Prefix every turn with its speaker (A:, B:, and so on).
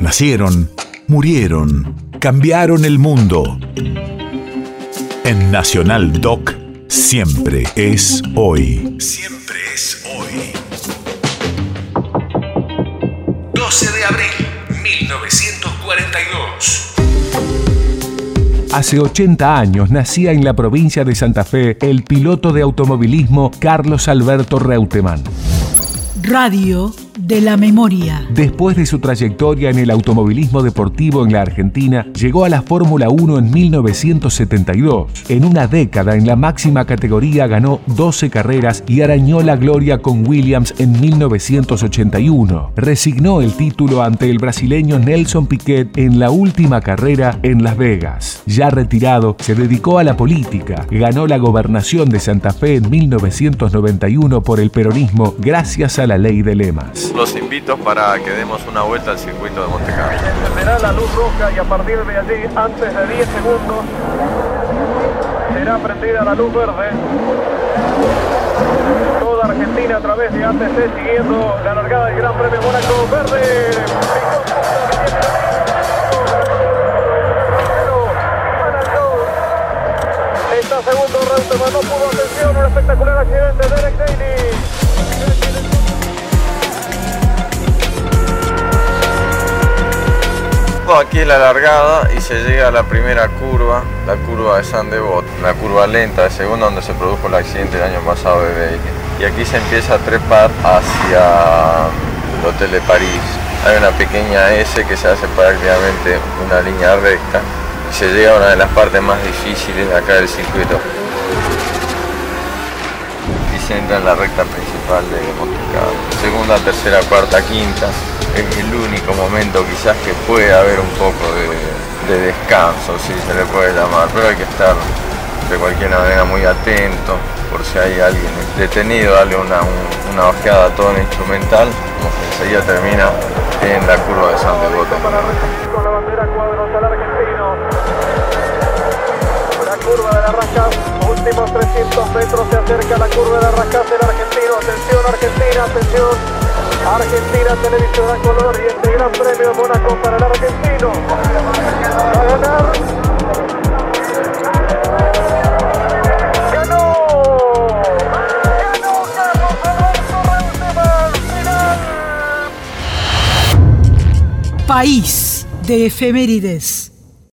A: Nacieron, murieron, cambiaron el mundo. En Nacional Doc, siempre es hoy. Siempre es hoy. 12 de abril, 1942.
B: Hace 80 años nacía en la provincia de Santa Fe el piloto de automovilismo Carlos Alberto Reutemann.
C: Radio de la memoria.
B: Después de su trayectoria en el automovilismo deportivo en la Argentina, llegó a la Fórmula 1 en 1972. En una década en la máxima categoría ganó 12 carreras y arañó la gloria con Williams en 1981. Resignó el título ante el brasileño Nelson Piquet en la última carrera en Las Vegas. Ya retirado, se dedicó a la política. Ganó la gobernación de Santa Fe en 1991 por el peronismo gracias a la ley de lemas
D: los invito para que demos una vuelta al circuito de Monte Carlo.
E: Será la luz roja y a partir de allí, antes de 10 segundos, será prendida la luz verde. Toda Argentina a través de ATC siguiendo la largada del Gran Premio Mónaco Verde. Está segundo Reutemann, no pudo atención, un espectacular accidente de
D: aquí la largada y se llega a la primera curva, la curva de San Devot, una curva lenta de segunda donde se produjo el accidente el año pasado de Bailey. Y aquí se empieza a trepar hacia el Hotel de París. Hay una pequeña S que se hace prácticamente una línea recta y se llega a una de las partes más difíciles de acá del circuito. Y se entra en la recta principal de Monte Carlo. Segunda, tercera, cuarta, quinta es el único momento quizás que puede haber un poco de, descanso, si se le puede llamar, pero hay que estar de cualquier manera muy atento por si hay alguien detenido, darle una, una ojeada a todo el instrumental, que enseguida termina en la curva de San Devoto.
E: Con la bandera cuadros al argentino. La curva de la Rascas, últimos 300 metros se acerca la curva de la Rascas del argentino. Atención Argentina, atención. Argentina Televisión a color y este gran premio de Mónaco para el argentino. A ganar. ¡Ganó! ¡Ganó Carlos Alberto Reutemann! ¡Final!
C: País de efemérides.